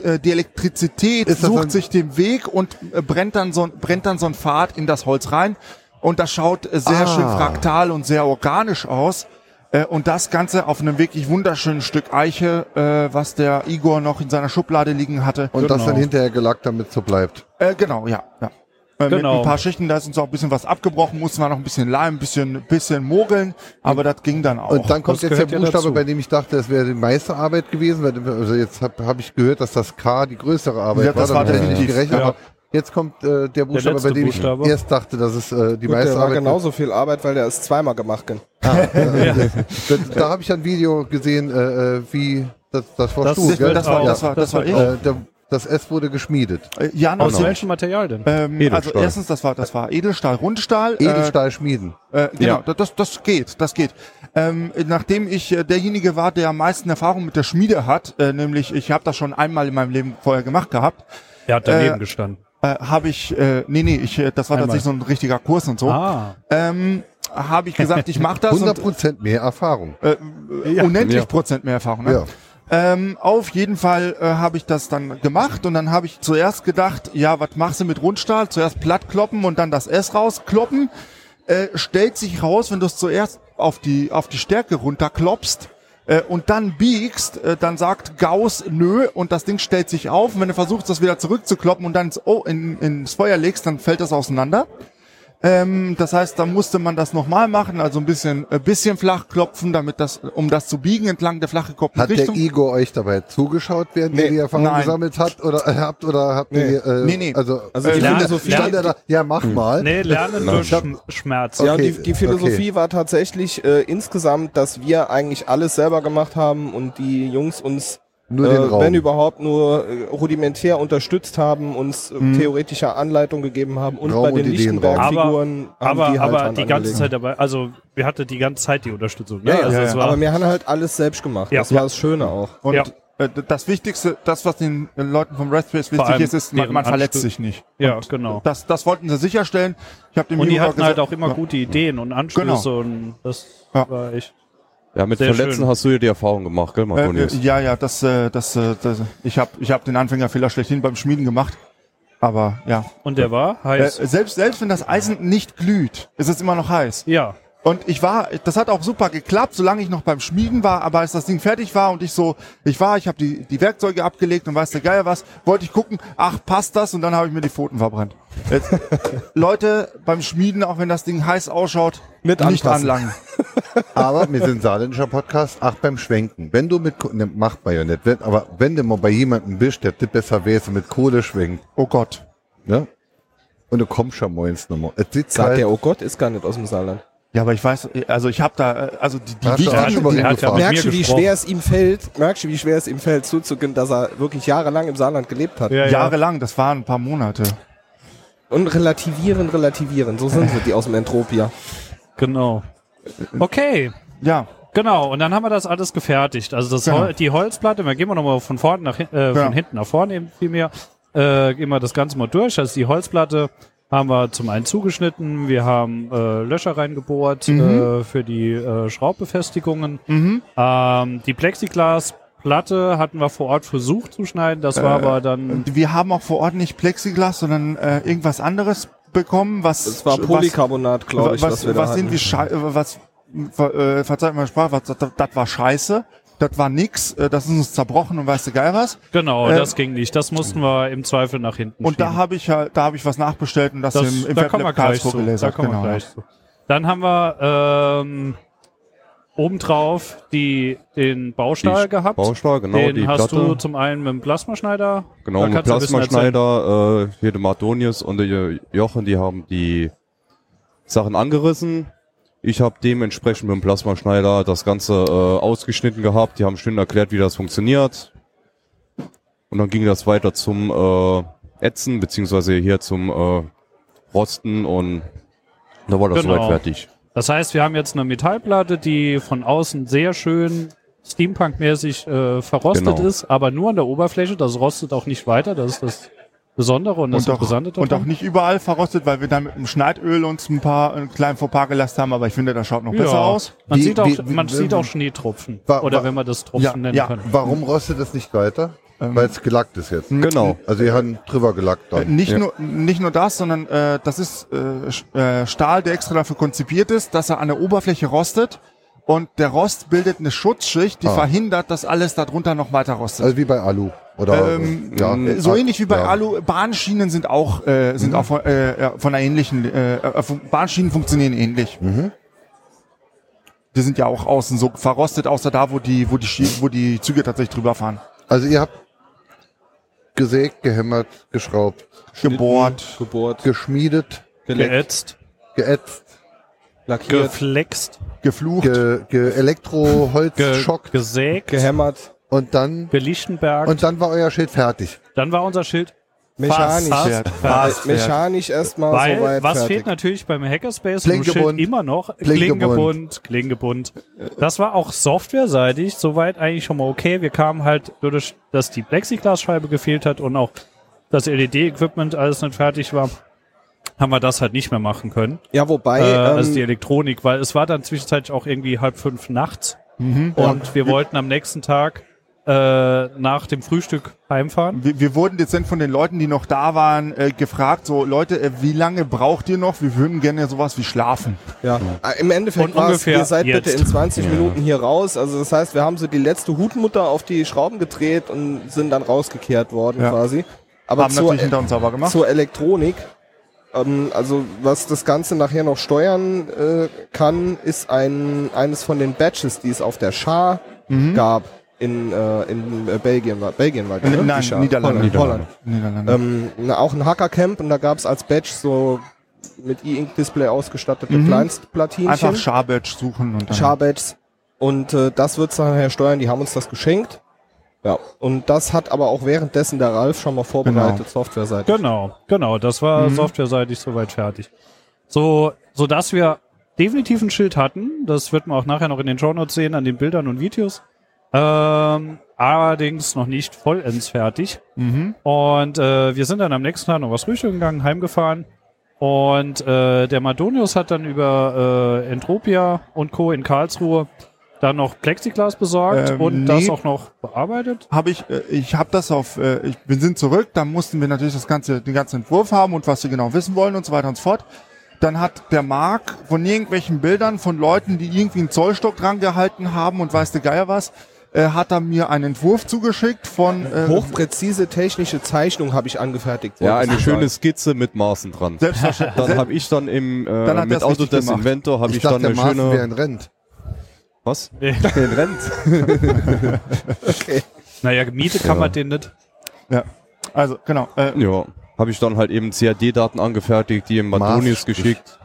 äh, die Elektrizität sucht sich den Weg und äh, brennt dann so, ein- brennt dann so ein Pfad in das Holz rein. Und das schaut äh, sehr Ah. schön fraktal und sehr organisch aus. Äh, und das Ganze auf einem wirklich wunderschönen Stück Eiche, äh, was der Igor noch in seiner Schublade liegen hatte. Und das Genau. dann hinterher gelackt, damit so bleibt. Äh, genau, ja. ja. Äh, Mit Genau. ein paar Schichten, da ist uns auch ein bisschen was abgebrochen, mussten wir noch ein bisschen Leim, ein bisschen, bisschen mogeln, aber das ging dann auch. Und dann kommt das jetzt der Buchstabe, dazu. bei dem ich dachte, es wäre die meiste Arbeit gewesen. Weil, also jetzt habe hab ich gehört, dass das K die größere Arbeit Ja, das war. war definitiv, gerechnet. ja. Aber jetzt kommt äh, der Buchstabe, letzte bei dem Buchstabe. ich erst dachte, dass es äh, die Gut, meiste der war Arbeit genauso viel Arbeit, weil der ist zweimal gemacht. gen- Da, da habe ich ein Video gesehen, äh, äh, wie das, das war Das Stu, wird gell? das war, das war, das war das ich. wird Äh, der, das S wurde geschmiedet. Äh, ja, noch Aus so. welchem Material denn? Ähm, also erstens, das war, das war Edelstahl, Rundstahl. äh, Edelstahl schmieden. Äh, genau, Ja. das, das, das geht, das geht. Ähm, nachdem ich äh, derjenige war, der am meisten Erfahrung mit der Schmiede hat, äh, nämlich ich habe das schon einmal in meinem Leben vorher gemacht gehabt, Er hat daneben äh, gestanden. Äh, habe ich, äh, nee, nee, ich, äh, das war Einmal. tatsächlich so ein richtiger Kurs und so, Ah. ähm, habe ich gesagt, ich mache das 100 und Prozent mehr Erfahrung. äh, Ja. unendlich Ja. Prozent mehr Erfahrung. Ne? Ja. Ähm, auf jeden Fall äh, habe ich das dann gemacht und dann habe ich zuerst gedacht, ja, was machst du mit Rundstahl? Zuerst platt kloppen und dann das S rauskloppen. Äh, stellt sich raus, wenn du es zuerst auf die, auf die Stärke runterklopst äh, und dann biegst, äh, dann sagt Gauss nö und das Ding stellt sich auf. Und wenn du versuchst, das wieder zurückzukloppen und dann ins, oh, in, ins Feuer legst, dann fällt das auseinander. Ähm, das heißt, da musste man das nochmal machen, also ein bisschen, ein bisschen flach klopfen, damit das, um das zu biegen entlang der flach gekoppelten Hat der Richtung. Igor euch dabei zugeschaut, während Nee, ihr die Erfahrung nein. gesammelt hat oder äh, habt oder habt Nee. ihr äh, Nee, nee. also Also äh, die stand Philosophie- der- stand der da, ja mach mal. Nee, lernen durch Schm- Schmerz. Ja, Okay, die, die Philosophie war tatsächlich äh, insgesamt, dass wir eigentlich alles selber gemacht haben und die Jungs uns, Nur den äh, Raum. wenn überhaupt, nur äh, rudimentär unterstützt haben, uns äh, theoretische Anleitung gegeben haben und Raum bei und den. Lichtenberg-Figuren haben aber die halt aber die ganze. Zeit dabei, also wir hatten die ganze Zeit die Unterstützung. Ne? Ja, also ja, es ja. war, aber wir haben halt alles selbst gemacht. Ja. Das war das Schöne auch. Und Ja. das Wichtigste, das, was den Leuten vom Raspberry wichtig ist, ist, man, man verletzt Anstü- sich nicht. ja, genau. Das, das wollten sie sicherstellen. Ich habe dem Und die hatten gesagt- halt auch immer ja. gute Ideen und Anstöße und das Ja. war echt. Ja, mit Sehr Verletzen schön. hast du ja die Erfahrung gemacht, gell, Äh, äh, Marconius? ja, ja, das, äh, das, äh, das ich habe ich hab den Anfängerfehler schlechthin beim Schmieden gemacht. Aber ja. Und der war Äh, heiß. selbst, selbst wenn das Eisen nicht glüht, ist es immer noch heiß. ja. Und ich war, das hat auch super geklappt, solange ich noch beim Schmieden war, aber als das Ding fertig war und ich so, ich war, ich habe die, die Werkzeuge abgelegt und weiß der Geier was, wollte ich gucken, ach, passt das? Und dann habe ich mir die Pfoten verbrannt. Jetzt, Leute, beim Schmieden, auch wenn das Ding heiß ausschaut, Mit nicht anpassen. anlangen. Aber wir sind saarländischer Podcast, auch beim Schwenken. Wenn du mit, ne, macht man ja nicht, wenn, aber wenn du mal bei jemandem bist, der das besser wäre, mit Kohle schwenkt, Oh Gott. ne? Und du kommst schon morgens nochmal. Sagt halt, der, oh Gott, ist gar nicht aus dem Saarland. Ja, aber ich weiß, also ich habe da, also die, die Hast du wichtigen, die, hat ja hingefahren? mit Merkst du, wie gesprochen. schwer es ihm fällt, merkst du, wie schwer es ihm fällt, zuzugeben, dass er wirklich jahrelang im Saarland gelebt hat? Ja, ja. jahrelang, das waren ein paar Monate. Und relativieren, relativieren. So sind sie, die aus dem Entropia. Genau. Okay. Ja, Genau, und dann haben wir das alles gefertigt. Also das Genau. Hol die Holzplatte, wir gehen wir nochmal von vorne nach hin- äh, Ja. von hinten nach vorne eben vielmehr, äh, gehen wir das Ganze mal durch. Also die Holzplatte haben wir zum einen zugeschnitten, wir haben äh, Löcher reingebohrt äh, für die äh, Schraubbefestigungen. Ähm, die Plexiglasplatte hatten wir vor Ort versucht zu schneiden, das war aber dann wir haben auch vor Ort nicht Plexiglas, sondern äh, irgendwas anderes bekommen, was Das war was- Polycarbonat, glaube ich, was, was, wir da was hatten. sind wie Schei äh, was äh, verzeiht mir die Sprache, was, das, das war scheiße, das war nix, äh, das ist uns zerbrochen und weißt du geil was. genau, äh, das ging nicht. Das mussten wir im Zweifel nach hinten Und da schieben. habe ich ja, da habe ich was nachbestellt und das, Das, im, im da Fab kommen wir Lab gleich zu. Da kommen genau, wir gleich zu. Dann haben wir ähm, obendrauf die, den Baustahl Die gehabt. Baustahl, genau, den die hast Platte. du zum einen mit dem Plasmaschneider. Genau, mit erzählen. Plasmaschneider, äh, hier der Martonius und der Jochen, die haben die Sachen angerissen. Ich habe dementsprechend mit dem Plasmaschneider das Ganze äh, ausgeschnitten gehabt. Die haben schön erklärt, wie das funktioniert. Und dann ging das weiter zum äh, Ätzen, beziehungsweise hier zum äh, Rosten und da war das Genau. soweit fertig. Das heißt, wir haben jetzt eine Metallplatte, die von außen sehr schön Steampunk-mäßig äh, verrostet Genau. ist, aber nur an der Oberfläche. Das rostet auch nicht weiter. Das ist das Besondere und das Und auch, Interessante und auch nicht überall verrostet, weil wir dann mit dem Schneidöl uns ein paar einen kleinen Fauxpas gelassen haben, aber ich finde, das schaut noch besser aus. Man, Wie- sieht, auch, wie- man wie- sieht auch Schneetropfen. Wa- Oder wa- wenn man das Tropfen Ja, nennen ja. kann. Warum rostet es nicht weiter? Ähm, Weil es gelackt ist jetzt. Genau. Also ihr habt drüber gelackt Äh, dann. Nicht, Ja. nur, nicht nur das, sondern äh, das ist äh, äh, Stahl, der extra dafür konzipiert ist, dass er an der Oberfläche rostet. Und der Rost bildet eine Schutzschicht, die Ah. verhindert, dass alles darunter noch weiter rostet. Also wie bei Alu. Oder Ähm, ja. Äh, so ähnlich wie bei ja. Alu, Bahnschienen sind auch, äh, sind auch von, äh, ja, von einer ähnlichen, äh, äh, Bahnschienen funktionieren ähnlich. Mhm. Die sind ja auch außen so verrostet, außer da, wo die, wo die, Schi- wo die Züge tatsächlich drüber fahren. Also ihr habt gesägt, gehämmert, geschraubt, Gebohrt. Gebohrt, geschmiedet, Geätzt, geätzt, lackiert, geflext, geflucht. ge, ge Elektroholz, ge gesägt, gehämmert, und dann gelichtenbergt. und dann war euer Schild fertig. dann war unser Schild mechanisch. fast. Fast. Mechanisch erstmal Weil, soweit was fertig. fehlt natürlich beim Hackerspace und Klingebund. Immer noch? Klingebund. Klingebund. Das war auch softwareseitig soweit eigentlich schon mal okay. Wir kamen halt dadurch, dass die Plexiglasscheibe gefehlt hat und auch das LED-Equipment alles nicht fertig war, haben wir das halt nicht mehr machen können. Ja, wobei, äh, ähm, also die Elektronik, weil es war dann zwischenzeitlich auch irgendwie halb fünf nachts Mhm. und wir wollten am nächsten Tag äh, nach dem Frühstück heimfahren. Wir, wir wurden dezent von den Leuten, die noch da waren, äh, gefragt, so Leute, äh, wie lange braucht ihr noch? Wir würden gerne sowas wie schlafen. Ja, äh, im Endeffekt war es, ungefähr ihr seid bitte jetzt. in 20 Minuten hier raus. Also das heißt, wir haben so die letzte Hutmutter auf die Schrauben gedreht und sind dann rausgekehrt worden Ja. quasi. Aber Haben zur, natürlich hinter uns sauber gemacht. zur Elektronik, ähm, also was das Ganze nachher noch steuern äh, kann, ist ein eines von den Badges, die es auf der Schar gab in, äh, in äh, Belgien. war- Belgien war die, ne? Nein, Schar. Niederlande. Holland. Holland. Niederlande. Ähm, na, auch ein Hackercamp und da gab es als Badge so mit E-Ink-Display ausgestattete Mhm. Kleinstplatinchen. Einfach Charbadge suchen und dann. Charbadges. Und äh, das wird's dann nachher steuern, die haben uns das geschenkt. Ja, und das hat aber auch währenddessen der Ralf schon mal vorbereitet, Genau. Softwareseitig. Genau, genau. Das war Mhm. softwareseitig soweit fertig. So, so dass wir definitiv ein Schild hatten. Das wird man auch nachher noch in den Shownotes sehen, an den Bildern und Videos. Ähm, allerdings noch nicht vollends fertig. Mhm. Und äh, wir sind dann am nächsten Tag noch was frühstücken gegangen, heimgefahren. Und äh, der Madonius hat dann über äh, Entropia und Co. in Karlsruhe dann noch Plexiglas besorgt Ähm, und nee. das auch noch bearbeitet. Habe ich, äh, ich habe das auf, äh, ich, wir sind zurück, dann mussten wir natürlich das ganze, den ganzen Entwurf haben und was wir genau wissen wollen und so weiter und so fort. Dann hat der Marc von irgendwelchen Bildern von Leuten, die irgendwie einen Zollstock dran gehalten haben und weiß der Geier was, äh, hat er mir einen Entwurf zugeschickt von äh, Hochpräzise technische Zeichnung habe ich angefertigt. Ja, eine du schöne sagen. Skizze mit Maßen dran. Selbstverständlich. Dann habe ich dann im Dann äh, hat mit Autodesk gemacht. Inventor habe Ich, ich, dachte, dann der eine wäre schöne ein Rent. Was? Nee. Den rennt. okay. Naja, gemietet kann Ja. man den nicht. Ja. Also, genau. Äh, Ja. Habe ich dann halt eben CAD-Daten angefertigt, die im Madonius Maßstab. geschickt.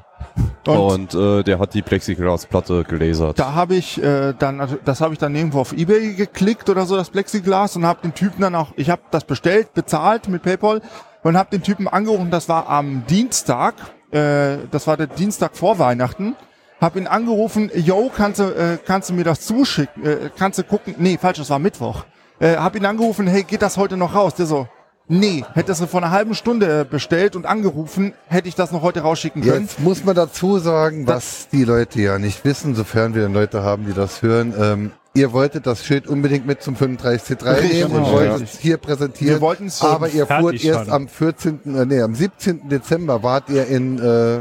Und Und, äh, der hat die Plexiglasplatte gelasert. da habe ich äh, dann, also das habe ich dann irgendwo auf Ebay geklickt oder so, das Plexiglas, und habe den Typen dann auch, ich habe das bestellt, bezahlt mit PayPal und habe den Typen angerufen, das war am Dienstag, äh, das war der Dienstag vor Weihnachten, habe ihn angerufen, yo, kannst du, äh, kannst du mir das zuschicken, äh, kannst du gucken, nee, falsch, das war Mittwoch, äh, habe ihn angerufen, hey, geht das heute noch raus? Der so, nee, hättest du vor einer halben Stunde äh, bestellt und angerufen, hätte ich das noch heute rausschicken können. Jetzt muss man dazu sagen, was die Leute ja nicht wissen, sofern wir dann Leute haben, die das hören. Ähm, ihr wolltet das Schild unbedingt mit zum 35C3 Richtig, nehmen und genau, wolltet ja. es hier präsentieren. Wir wollten es aber ihr fuhrt erst am 14., äh, nee, am 17. Dezember wart ihr in, äh,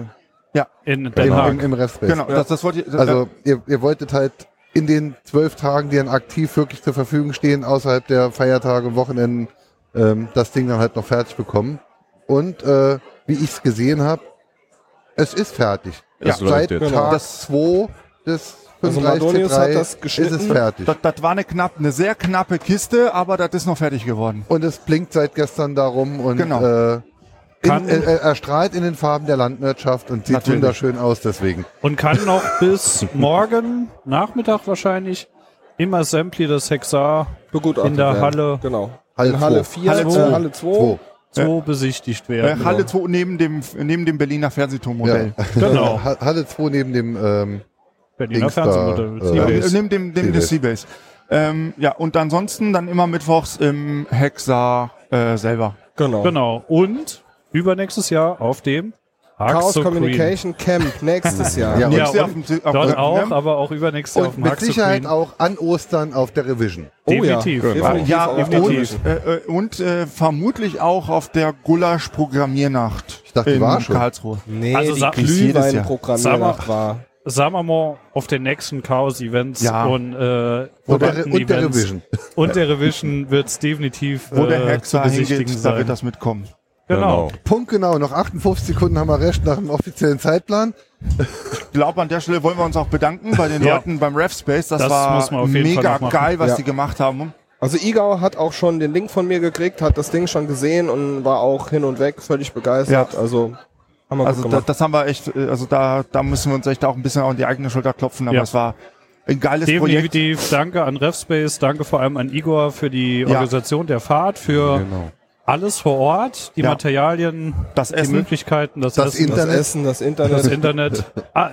In Den im, Haag. im, im Restspace. Genau, das, das wollte ich. Also ihr, ihr wolltet halt in den zwölf Tagen, die dann aktiv wirklich zur Verfügung stehen, außerhalb der Feiertage und Wochenenden, ähm, das Ding dann halt noch fertig bekommen. Und äh, wie ich es gesehen habe, es ist fertig. Es läuft Seit jetzt. Genau. Tag Das- 2 des Also 35C3 Madonius hat das ist geschnitten. es fertig. Das, das war eine knapp, eine sehr knappe Kiste, aber das ist noch fertig geworden. und es blinkt seit gestern darum und Genau. äh, in, Kann- äh, er strahlt in den Farben der Landwirtschaft und sieht Natürlich. wunderschön aus deswegen. Und kann noch bis morgen Nachmittag wahrscheinlich im Assembly des Hexar Begutachtet In der werden. Halle- Genau. Halle In Halle zwei. 4, Halle Halle zwei. 2. Halle 2. Wo? 2 besichtigt Äh, werden. Halle 2 neben dem, neben dem Berliner Fernsehturmmodell. Ja. Genau. Ha- Halle 2 neben dem ähm, Berliner da, Fernsehmodell. äh, Ja, Seabase. neben dem, dem des Seabase. Ähm, ja, und ansonsten dann immer mittwochs im Hexa äh, selber. Genau. Genau. Und übernächstes Jahr auf dem Chaos Haxo Communication Camp nächstes Jahr. Ja, Nächstes Ja, Jahr und auf dem- auf Dort dem- auch, ne? aber auch übernächstes Jahr auf Und dem mit Haxo Sicherheit Green. auch an Ostern auf der Revision. Definitiv. Oh ja, Genau. definitiv Ja, auch und, definitiv. äh, äh, und äh, vermutlich auch auf der Gulasch-Programmiernacht. Ich dachte, die in war schon. Karlsruhe. Nee, Also die. Glühwein-Programmiernacht war. Sagen wir mal, auf den nächsten Chaos-Events Ja. und, äh, Und der, und der Revision. und der Revision wird es definitiv Wo der äh, zu Hexer besichtigen hingeht, da sein. wird das mitkommen. Genau. Punkt genau, noch 58 Sekunden haben wir recht nach dem offiziellen Zeitplan. Ich glaube, an der Stelle wollen wir uns auch bedanken bei den Ja. Leuten beim RevSpace. Das, Das war mega geil, was Ja. die gemacht haben. Also Igau hat auch schon den Link von mir gekriegt, hat das Ding schon gesehen und war auch hin und weg, völlig begeistert. Also haben wir Also gut da, das haben wir echt, äh, also da, da müssen wir uns echt auch ein bisschen an die eigene Schulter klopfen, aber Ja. es war ein geiles Projekt. Definitiv danke an RevSpace, danke vor allem an Igor für die Organisation der Fahrt, für Genau. Alles vor Ort, die Ja. Materialien, Das die Essen. Möglichkeiten, das, Das Essen, das Internet. Essen, das Internet. das Internet. Ah,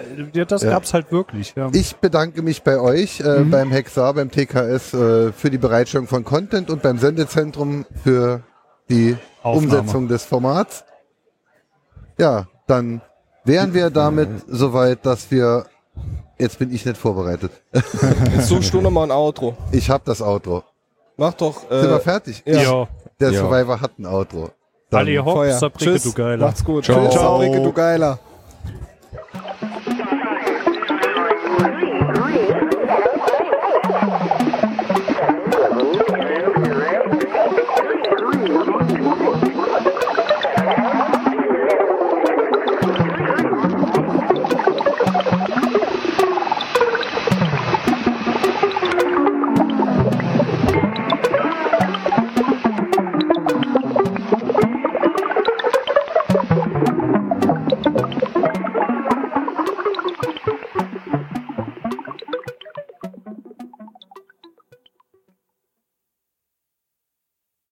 das Ja. gab's halt wirklich. Ja. Ich bedanke mich bei euch, äh, Mhm. beim Hexar, beim TKS äh, für die Bereitstellung von Content und beim Sendezentrum für die Aufnahme. Umsetzung des Formats. Ja, dann wären wir damit soweit, dass wir Jetzt bin ich nicht vorbereitet. Jetzt suchst du nochmal ein Outro. Ich habe das Outro. Mach doch. Sind wir Äh, fertig? ja. Ja. Der Ja. Survivor hat ein Outro. Dann- Ali Hopp, Feuer. Sabrike, Tschüss. du Geiler. Macht's gut. Ciao. Tschüss, Sabrike, du Geiler.